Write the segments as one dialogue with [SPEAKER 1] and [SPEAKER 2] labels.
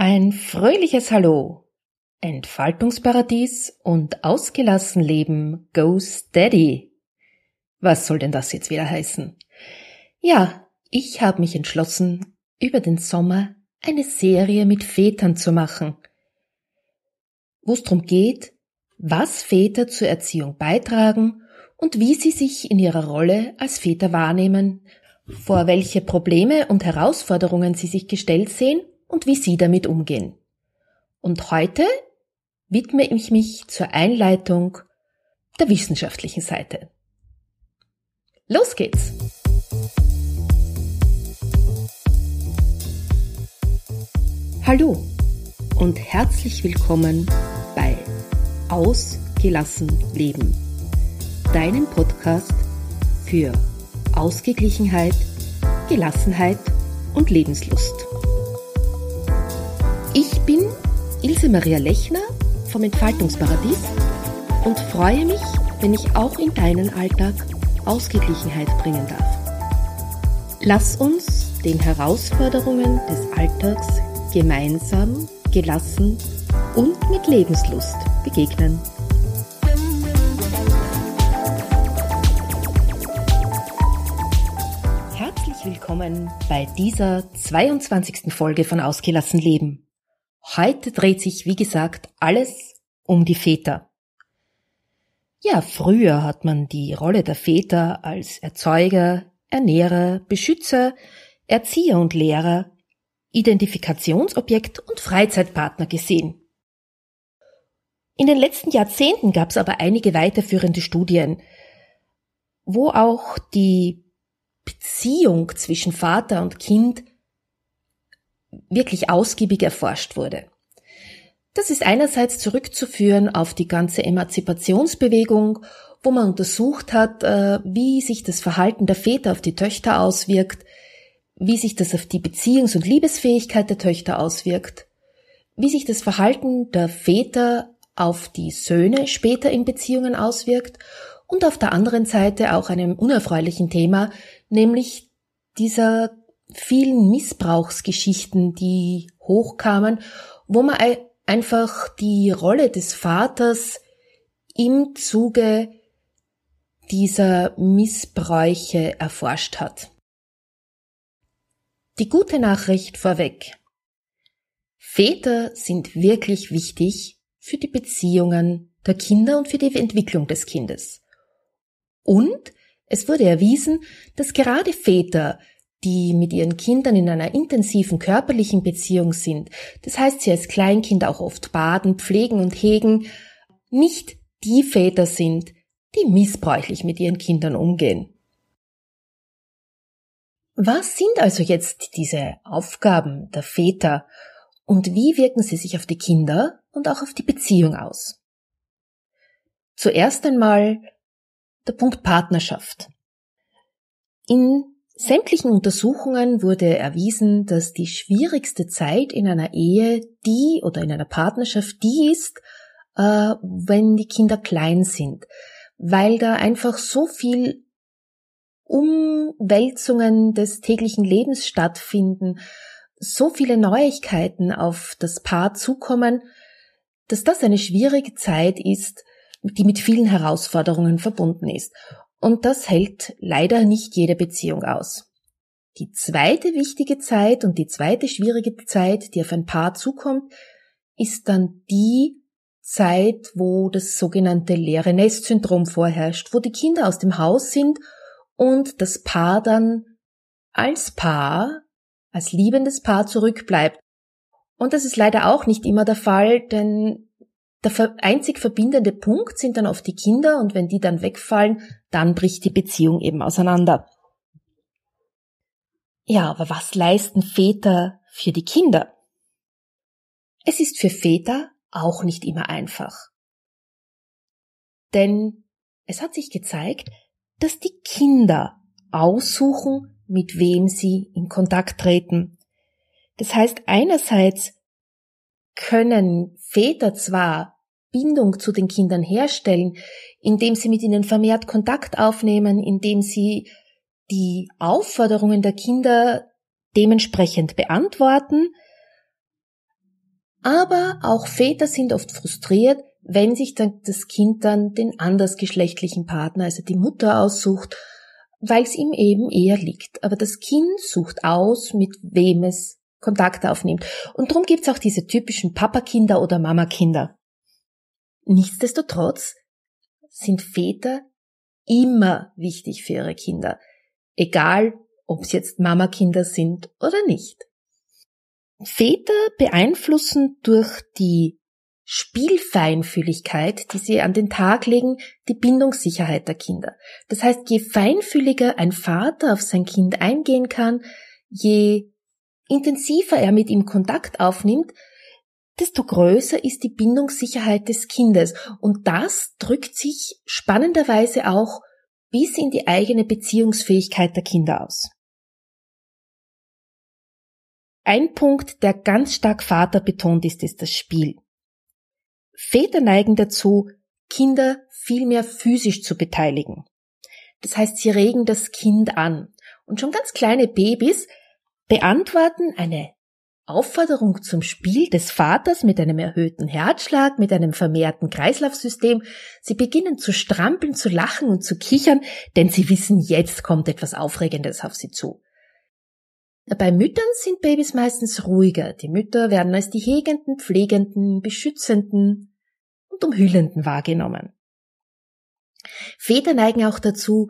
[SPEAKER 1] Ein fröhliches Hallo, Entfaltungsparadies und ausgelassen Leben Go Steady. Was soll denn das jetzt wieder heißen? Ja, ich habe mich entschlossen, über den Sommer eine Serie mit Vätern zu machen, wo es darum geht, was Väter zur Erziehung beitragen und wie sie sich in ihrer Rolle als Väter wahrnehmen, vor welche Probleme und Herausforderungen sie sich gestellt sehen und wie Sie damit umgehen. Und heute widme ich mich zur Einleitung der wissenschaftlichen Seite. Los geht's! Hallo und herzlich willkommen bei Ausgelassen Leben, deinem Podcast für Ausgeglichenheit, Gelassenheit und Lebenslust. Ich bin Ilse Maria Lechner vom Entfaltungsparadies und freue mich, wenn ich auch in deinen Alltag Ausgeglichenheit bringen darf. Lass uns den Herausforderungen des Alltags gemeinsam, gelassen und mit Lebenslust begegnen. Herzlich willkommen bei dieser 22. Folge von Ausgelassen Leben. Heute dreht sich, wie gesagt, alles um die Väter. Ja, früher hat man die Rolle der Väter als Erzeuger, Ernährer, Beschützer, Erzieher und Lehrer, Identifikationsobjekt und Freizeitpartner gesehen. In den letzten Jahrzehnten gab es aber einige weiterführende Studien, wo auch die Beziehung zwischen Vater und Kind wirklich ausgiebig erforscht wurde. Das ist einerseits zurückzuführen auf die ganze Emanzipationsbewegung, wo man untersucht hat, äh, wie sich das Verhalten der Väter auf die Töchter auswirkt, wie sich das auf die Beziehungs- und Liebesfähigkeit der Töchter auswirkt, wie sich das Verhalten der Väter auf die Söhne später in Beziehungen auswirkt und auf der anderen Seite auch einem unerfreulichen Thema, nämlich dieser vielen Missbrauchsgeschichten, die hochkamen, wo man einfach die Rolle des Vaters im Zuge dieser Missbräuche erforscht hat. Die gute Nachricht vorweg. Väter sind wirklich wichtig für die Beziehungen der Kinder und für die Entwicklung des Kindes. Und es wurde erwiesen, dass gerade Väter die mit ihren Kindern in einer intensiven körperlichen Beziehung sind, das heißt sie als Kleinkind auch oft baden, pflegen und hegen, nicht die Väter sind, die missbräuchlich mit ihren Kindern umgehen. Was sind also jetzt diese Aufgaben der Väter und wie wirken sie sich auf die Kinder und auch auf die Beziehung aus? Zuerst einmal der Punkt Partnerschaft. In sämtlichen Untersuchungen wurde erwiesen, dass die schwierigste Zeit in einer Ehe die oder in einer Partnerschaft die ist, äh, wenn die Kinder klein sind, weil da einfach so viel Umwälzungen des täglichen Lebens stattfinden, so viele Neuigkeiten auf das Paar zukommen, dass das eine schwierige Zeit ist, die mit vielen Herausforderungen verbunden ist. Und das hält leider nicht jede Beziehung aus. Die zweite wichtige Zeit und die zweite schwierige Zeit, die auf ein Paar zukommt, ist dann die Zeit, wo das sogenannte leere Nest-Syndrom vorherrscht, wo die Kinder aus dem Haus sind und das Paar dann als Paar, als liebendes Paar zurückbleibt. Und das ist leider auch nicht immer der Fall, denn der einzig verbindende Punkt sind dann oft die Kinder und wenn die dann wegfallen, dann bricht die Beziehung eben auseinander. Ja, aber was leisten Väter für die Kinder? Es ist für Väter auch nicht immer einfach. Denn es hat sich gezeigt, dass die Kinder aussuchen, mit wem sie in Kontakt treten. Das heißt, einerseits können Väter zwar Bindung zu den Kindern herstellen, indem sie mit ihnen vermehrt Kontakt aufnehmen, indem sie die Aufforderungen der Kinder dementsprechend beantworten. Aber auch Väter sind oft frustriert, wenn sich dann das Kind dann den andersgeschlechtlichen Partner, also die Mutter aussucht, weil es ihm eben eher liegt. Aber das Kind sucht aus, mit wem es Kontakt aufnimmt. Und darum gibt's auch diese typischen Papakinder oder Mamakinder. Nichtsdestotrotz sind Väter immer wichtig für ihre Kinder, egal ob es jetzt Mamakinder sind oder nicht. Väter beeinflussen durch die Spielfeinfühligkeit, die sie an den Tag legen, die Bindungssicherheit der Kinder. Das heißt, je feinfühliger ein Vater auf sein Kind eingehen kann, je intensiver er mit ihm Kontakt aufnimmt, desto größer ist die Bindungssicherheit des Kindes. Und das drückt sich spannenderweise auch bis in die eigene Beziehungsfähigkeit der Kinder aus. Ein Punkt, der ganz stark Vater betont ist, ist das Spiel. Väter neigen dazu, Kinder viel mehr physisch zu beteiligen. Das heißt, sie regen das Kind an. Und schon ganz kleine Babys beantworten eine Aufforderung zum Spiel des Vaters mit einem erhöhten Herzschlag, mit einem vermehrten Kreislaufsystem. Sie beginnen zu strampeln, zu lachen und zu kichern, denn sie wissen, jetzt kommt etwas Aufregendes auf sie zu. Bei Müttern sind Babys meistens ruhiger. Die Mütter werden als die hegenden, pflegenden, beschützenden und umhüllenden wahrgenommen. Väter neigen auch dazu,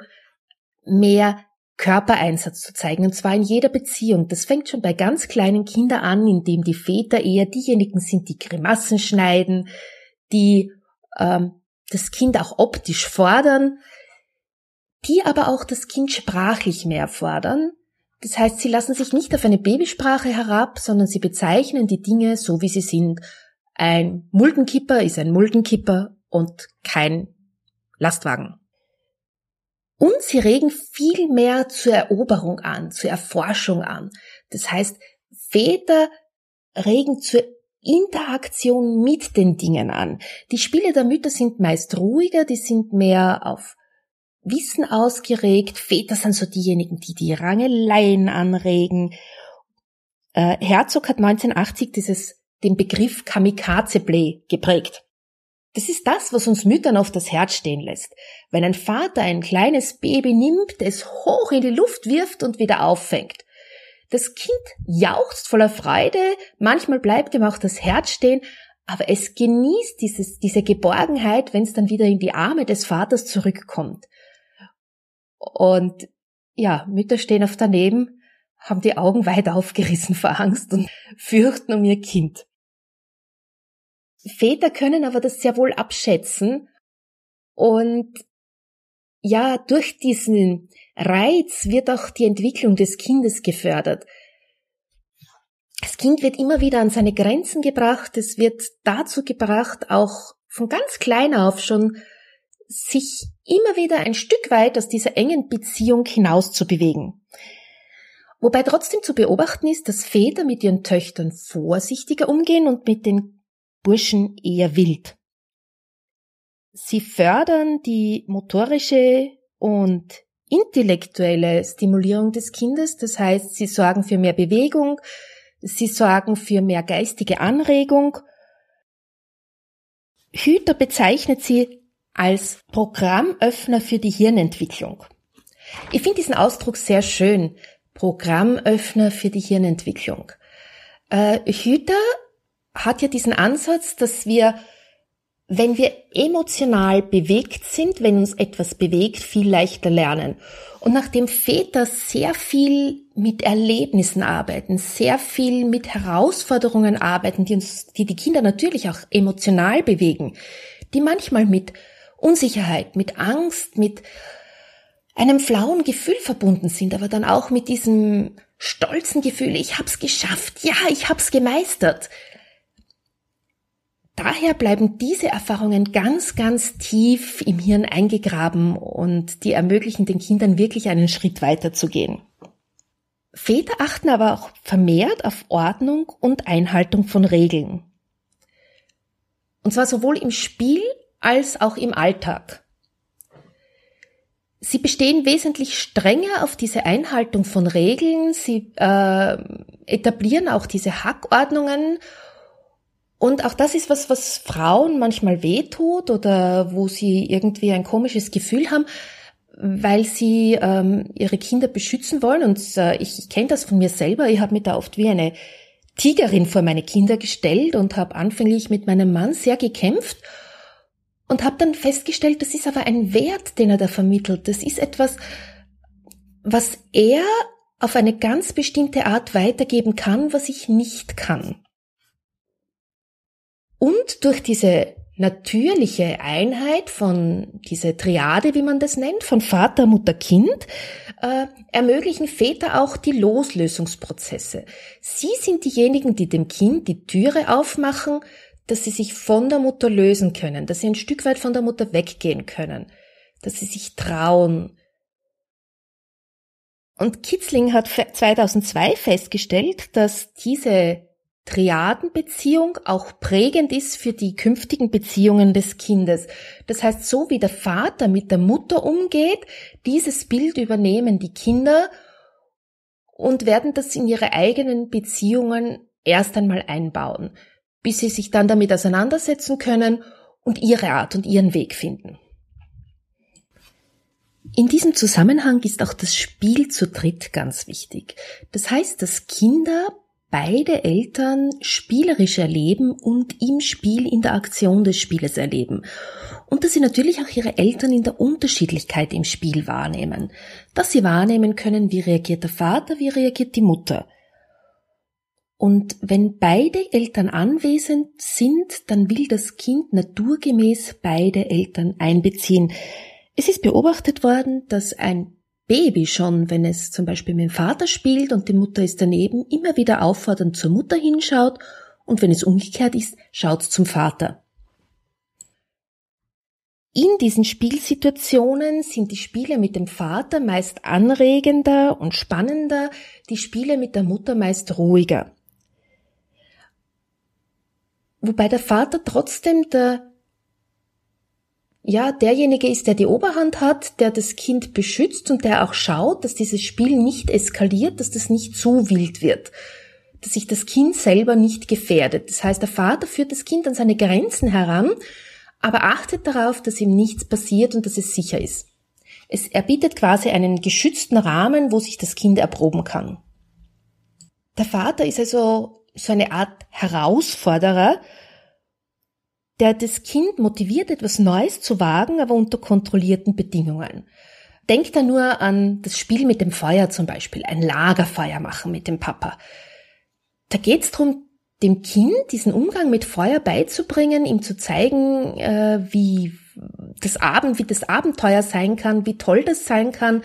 [SPEAKER 1] mehr Körpereinsatz zu zeigen, und zwar in jeder Beziehung. Das fängt schon bei ganz kleinen Kindern an, indem die Väter eher diejenigen sind, die Grimassen schneiden, die ähm, das Kind auch optisch fordern, die aber auch das Kind sprachlich mehr fordern, das heißt, sie lassen sich nicht auf eine Babysprache herab, sondern sie bezeichnen die Dinge so, wie sie sind. Ein Muldenkipper ist ein Muldenkipper und kein Lastwagen. Und sie regen viel mehr zur Eroberung an, zur Erforschung an. Das heißt, Väter regen zur Interaktion mit den Dingen an. Die Spiele der Mütter sind meist ruhiger, die sind mehr auf Wissen ausgeregt. Väter sind so diejenigen, die die Rangeleien anregen. Äh, Herzog hat 1980 dieses, den Begriff Kamikaze-Play geprägt. Das ist das, was uns Müttern auf das Herz stehen lässt. Wenn ein Vater ein kleines Baby nimmt, es hoch in die Luft wirft und wieder auffängt. Das Kind jauchzt voller Freude, manchmal bleibt ihm auch das Herz stehen, aber es genießt dieses, diese Geborgenheit, wenn es dann wieder in die Arme des Vaters zurückkommt. Und ja, Mütter stehen auf daneben, haben die Augen weit aufgerissen vor Angst und fürchten um ihr Kind. Väter können aber das sehr wohl abschätzen und ja, durch diesen Reiz wird auch die Entwicklung des Kindes gefördert. Das Kind wird immer wieder an seine Grenzen gebracht, es wird dazu gebracht, auch von ganz klein auf schon sich immer wieder ein Stück weit aus dieser engen Beziehung hinaus zu bewegen. Wobei trotzdem zu beobachten ist, dass Väter mit ihren Töchtern vorsichtiger umgehen und mit den Burschen eher wild. Sie fördern die motorische und intellektuelle Stimulierung des Kindes, das heißt, sie sorgen für mehr Bewegung, sie sorgen für mehr geistige Anregung. Hüter bezeichnet sie als Programmöffner für die Hirnentwicklung. Ich finde diesen Ausdruck sehr schön. Programmöffner für die Hirnentwicklung. Äh, Hüter hat ja diesen Ansatz, dass wir, wenn wir emotional bewegt sind, wenn uns etwas bewegt, viel leichter lernen. Und nachdem Väter sehr viel mit Erlebnissen arbeiten, sehr viel mit Herausforderungen arbeiten, die uns, die die Kinder natürlich auch emotional bewegen, die manchmal mit Unsicherheit, mit Angst, mit einem flauen Gefühl verbunden sind, aber dann auch mit diesem stolzen Gefühl, ich hab's geschafft, ja, ich hab's gemeistert. Daher bleiben diese Erfahrungen ganz, ganz tief im Hirn eingegraben und die ermöglichen den Kindern wirklich einen Schritt weiter zu gehen. Väter achten aber auch vermehrt auf Ordnung und Einhaltung von Regeln. Und zwar sowohl im Spiel als auch im Alltag. Sie bestehen wesentlich strenger auf diese Einhaltung von Regeln. Sie äh, etablieren auch diese Hackordnungen. Und auch das ist was, was Frauen manchmal wehtut oder wo sie irgendwie ein komisches Gefühl haben, weil sie ähm, ihre Kinder beschützen wollen. Und äh, ich, ich kenne das von mir selber. Ich habe mich da oft wie eine Tigerin vor meine Kinder gestellt und habe anfänglich mit meinem Mann sehr gekämpft und habe dann festgestellt, das ist aber ein Wert, den er da vermittelt. Das ist etwas, was er auf eine ganz bestimmte Art weitergeben kann, was ich nicht kann. Und durch diese natürliche Einheit von diese Triade, wie man das nennt, von Vater, Mutter, Kind, äh, ermöglichen Väter auch die Loslösungsprozesse. Sie sind diejenigen, die dem Kind die Türe aufmachen, dass sie sich von der Mutter lösen können, dass sie ein Stück weit von der Mutter weggehen können, dass sie sich trauen. Und Kitzling hat 2002 festgestellt, dass diese Triadenbeziehung auch prägend ist für die künftigen Beziehungen des Kindes. Das heißt, so wie der Vater mit der Mutter umgeht, dieses Bild übernehmen die Kinder und werden das in ihre eigenen Beziehungen erst einmal einbauen, bis sie sich dann damit auseinandersetzen können und ihre Art und ihren Weg finden. In diesem Zusammenhang ist auch das Spiel zu dritt ganz wichtig. Das heißt, dass Kinder beide Eltern spielerisch erleben und im Spiel in der Aktion des Spieles erleben. Und dass sie natürlich auch ihre Eltern in der Unterschiedlichkeit im Spiel wahrnehmen. Dass sie wahrnehmen können, wie reagiert der Vater, wie reagiert die Mutter. Und wenn beide Eltern anwesend sind, dann will das Kind naturgemäß beide Eltern einbeziehen. Es ist beobachtet worden, dass ein Baby schon, wenn es zum Beispiel mit dem Vater spielt und die Mutter ist daneben, immer wieder auffordernd zur Mutter hinschaut und wenn es umgekehrt ist, schaut zum Vater. In diesen Spielsituationen sind die Spiele mit dem Vater meist anregender und spannender, die Spiele mit der Mutter meist ruhiger. Wobei der Vater trotzdem der ja, derjenige ist, der die Oberhand hat, der das Kind beschützt und der auch schaut, dass dieses Spiel nicht eskaliert, dass das nicht zu wild wird, dass sich das Kind selber nicht gefährdet. Das heißt, der Vater führt das Kind an seine Grenzen heran, aber achtet darauf, dass ihm nichts passiert und dass es sicher ist. Es, er bietet quasi einen geschützten Rahmen, wo sich das Kind erproben kann. Der Vater ist also so eine Art Herausforderer, der das Kind motiviert, etwas Neues zu wagen, aber unter kontrollierten Bedingungen. Denkt da nur an das Spiel mit dem Feuer zum Beispiel, ein Lagerfeuer machen mit dem Papa. Da geht's drum, dem Kind diesen Umgang mit Feuer beizubringen, ihm zu zeigen, äh, wie das Abend, wie das Abenteuer sein kann, wie toll das sein kann,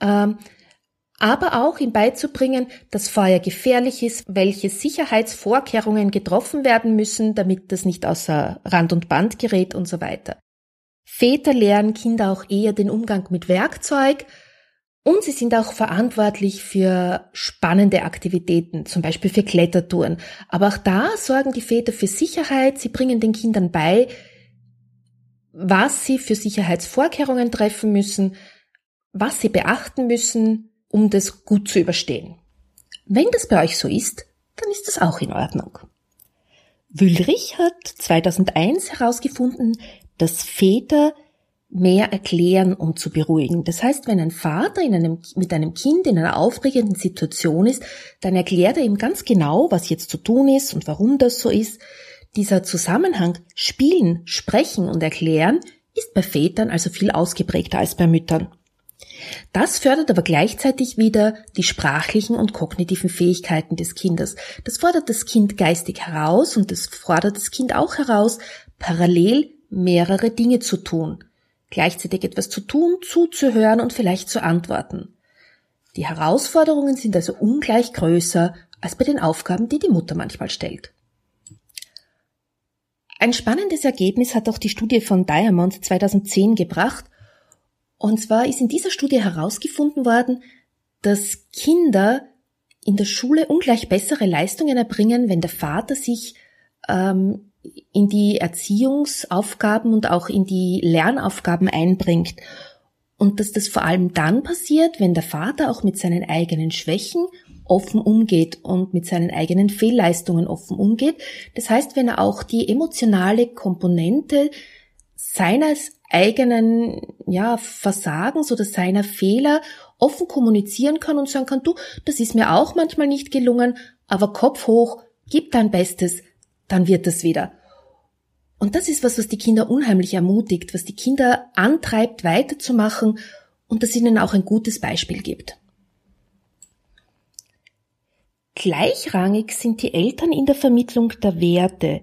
[SPEAKER 1] ähm, aber auch ihm beizubringen, dass Feuer gefährlich ist, welche Sicherheitsvorkehrungen getroffen werden müssen, damit das nicht außer Rand und Band gerät und so weiter. Väter lehren Kinder auch eher den Umgang mit Werkzeug und sie sind auch verantwortlich für spannende Aktivitäten, zum Beispiel für Klettertouren. Aber auch da sorgen die Väter für Sicherheit, sie bringen den Kindern bei, was sie für Sicherheitsvorkehrungen treffen müssen, was sie beachten müssen, um das gut zu überstehen. Wenn das bei euch so ist, dann ist das auch in Ordnung. Wüllrich hat 2001 herausgefunden, dass Väter mehr erklären, um zu beruhigen. Das heißt, wenn ein Vater in einem, mit einem Kind in einer aufregenden Situation ist, dann erklärt er ihm ganz genau, was jetzt zu tun ist und warum das so ist. Dieser Zusammenhang Spielen, Sprechen und Erklären ist bei Vätern also viel ausgeprägter als bei Müttern. Das fördert aber gleichzeitig wieder die sprachlichen und kognitiven Fähigkeiten des Kindes. Das fordert das Kind geistig heraus und das fordert das Kind auch heraus, parallel mehrere Dinge zu tun. Gleichzeitig etwas zu tun, zuzuhören und vielleicht zu antworten. Die Herausforderungen sind also ungleich größer als bei den Aufgaben, die die Mutter manchmal stellt. Ein spannendes Ergebnis hat auch die Studie von Diamond 2010 gebracht, und zwar ist in dieser Studie herausgefunden worden, dass Kinder in der Schule ungleich bessere Leistungen erbringen, wenn der Vater sich ähm, in die Erziehungsaufgaben und auch in die Lernaufgaben einbringt. Und dass das vor allem dann passiert, wenn der Vater auch mit seinen eigenen Schwächen offen umgeht und mit seinen eigenen Fehlleistungen offen umgeht. Das heißt, wenn er auch die emotionale Komponente seines eigenen ja, Versagens oder seiner Fehler offen kommunizieren kann und sagen kann, du, das ist mir auch manchmal nicht gelungen, aber Kopf hoch, gib dein Bestes, dann wird es wieder. Und das ist was, was die Kinder unheimlich ermutigt, was die Kinder antreibt, weiterzumachen und das ihnen auch ein gutes Beispiel gibt. Gleichrangig sind die Eltern in der Vermittlung der Werte.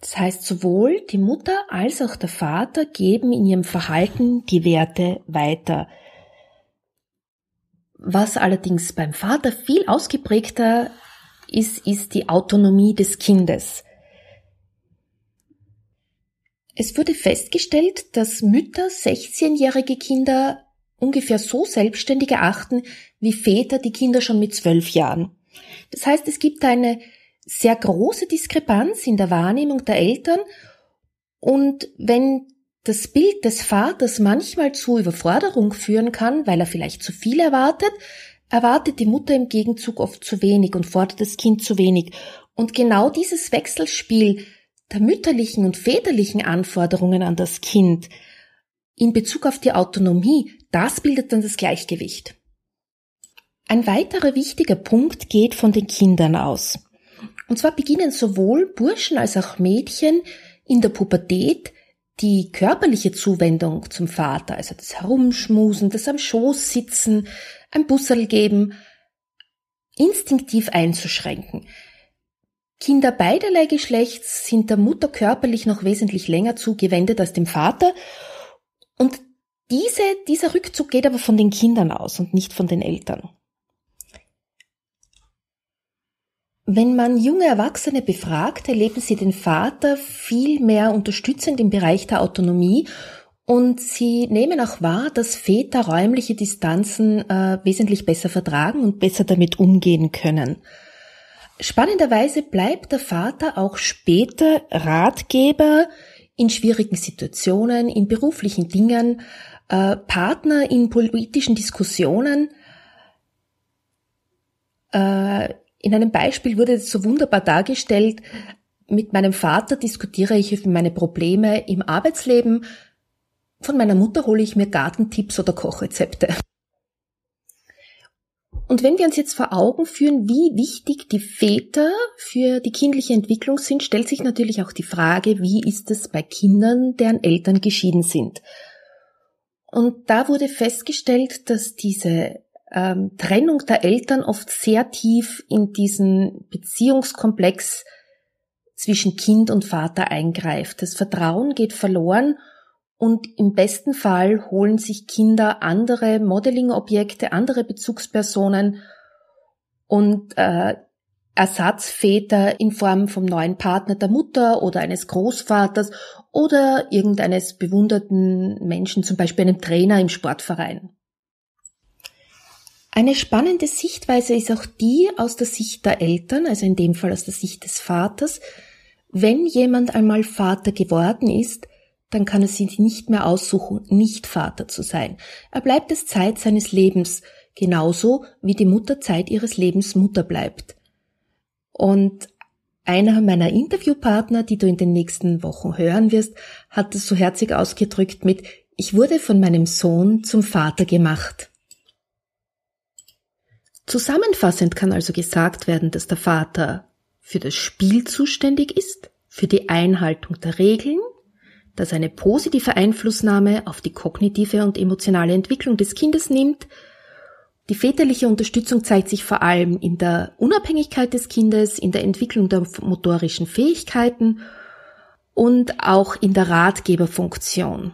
[SPEAKER 1] Das heißt, sowohl die Mutter als auch der Vater geben in ihrem Verhalten die Werte weiter. Was allerdings beim Vater viel ausgeprägter ist, ist die Autonomie des Kindes. Es wurde festgestellt, dass Mütter 16-jährige Kinder ungefähr so selbstständig erachten wie Väter die Kinder schon mit zwölf Jahren. Das heißt, es gibt eine sehr große Diskrepanz in der Wahrnehmung der Eltern und wenn das Bild des Vaters manchmal zu Überforderung führen kann, weil er vielleicht zu viel erwartet, erwartet die Mutter im Gegenzug oft zu wenig und fordert das Kind zu wenig. Und genau dieses Wechselspiel der mütterlichen und väterlichen Anforderungen an das Kind in Bezug auf die Autonomie, das bildet dann das Gleichgewicht. Ein weiterer wichtiger Punkt geht von den Kindern aus. Und zwar beginnen sowohl Burschen als auch Mädchen in der Pubertät die körperliche Zuwendung zum Vater, also das Herumschmusen, das am Schoß sitzen, ein Bussel geben, instinktiv einzuschränken. Kinder beiderlei Geschlechts sind der Mutter körperlich noch wesentlich länger zugewendet als dem Vater und diese, dieser Rückzug geht aber von den Kindern aus und nicht von den Eltern. Wenn man junge Erwachsene befragt, erleben sie den Vater viel mehr unterstützend im Bereich der Autonomie und sie nehmen auch wahr, dass Väter räumliche Distanzen äh, wesentlich besser vertragen und besser damit umgehen können. Spannenderweise bleibt der Vater auch später Ratgeber in schwierigen Situationen, in beruflichen Dingen, äh, Partner in politischen Diskussionen. Äh, in einem Beispiel wurde es so wunderbar dargestellt, mit meinem Vater diskutiere ich meine Probleme im Arbeitsleben, von meiner Mutter hole ich mir Gartentipps oder Kochrezepte. Und wenn wir uns jetzt vor Augen führen, wie wichtig die Väter für die kindliche Entwicklung sind, stellt sich natürlich auch die Frage, wie ist es bei Kindern, deren Eltern geschieden sind. Und da wurde festgestellt, dass diese ähm, Trennung der Eltern oft sehr tief in diesen Beziehungskomplex zwischen Kind und Vater eingreift. Das Vertrauen geht verloren und im besten Fall holen sich Kinder andere Modeling-Objekte, andere Bezugspersonen und äh, Ersatzväter in Form vom neuen Partner der Mutter oder eines Großvaters oder irgendeines bewunderten Menschen, zum Beispiel einem Trainer im Sportverein. Eine spannende Sichtweise ist auch die aus der Sicht der Eltern, also in dem Fall aus der Sicht des Vaters. Wenn jemand einmal Vater geworden ist, dann kann er sich nicht mehr aussuchen, nicht Vater zu sein. Er bleibt es Zeit seines Lebens, genauso wie die Mutter Zeit ihres Lebens Mutter bleibt. Und einer meiner Interviewpartner, die du in den nächsten Wochen hören wirst, hat es so herzig ausgedrückt mit Ich wurde von meinem Sohn zum Vater gemacht. Zusammenfassend kann also gesagt werden, dass der Vater für das Spiel zuständig ist, für die Einhaltung der Regeln, dass eine positive Einflussnahme auf die kognitive und emotionale Entwicklung des Kindes nimmt. Die väterliche Unterstützung zeigt sich vor allem in der Unabhängigkeit des Kindes, in der Entwicklung der motorischen Fähigkeiten und auch in der Ratgeberfunktion.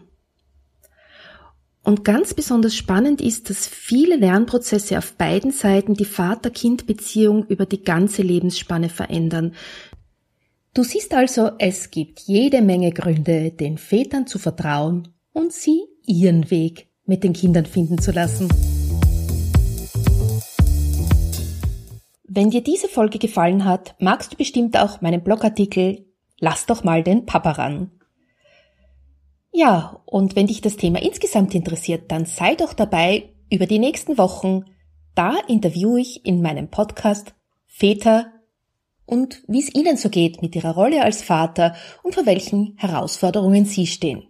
[SPEAKER 1] Und ganz besonders spannend ist, dass viele Lernprozesse auf beiden Seiten die Vater-Kind-Beziehung über die ganze Lebensspanne verändern. Du siehst also, es gibt jede Menge Gründe, den Vätern zu vertrauen und sie ihren Weg mit den Kindern finden zu lassen. Wenn dir diese Folge gefallen hat, magst du bestimmt auch meinen Blogartikel Lass doch mal den Papa ran ja, und wenn dich das Thema insgesamt interessiert, dann sei doch dabei über die nächsten Wochen Da interviewe ich in meinem Podcast Väter und wie es ihnen so geht mit ihrer Rolle als Vater und vor welchen Herausforderungen sie stehen.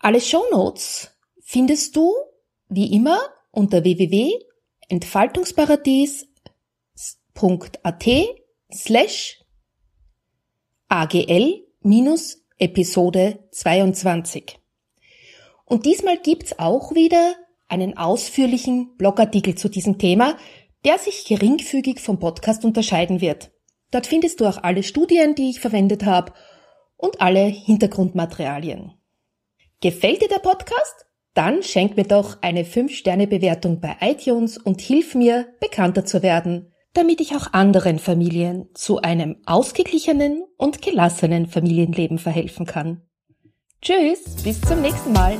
[SPEAKER 1] Alle Shownotes findest du wie immer unter www.entfaltungsparadies.at slash agl minus Episode 22. Und diesmal gibt's auch wieder einen ausführlichen Blogartikel zu diesem Thema, der sich geringfügig vom Podcast unterscheiden wird. Dort findest du auch alle Studien, die ich verwendet habe und alle Hintergrundmaterialien. Gefällt dir der Podcast? Dann schenk mir doch eine 5-Sterne-Bewertung bei iTunes und hilf mir, bekannter zu werden, damit ich auch anderen Familien zu einem ausgeglichenen und gelassenen Familienleben verhelfen kann. Tschüss, bis zum nächsten Mal.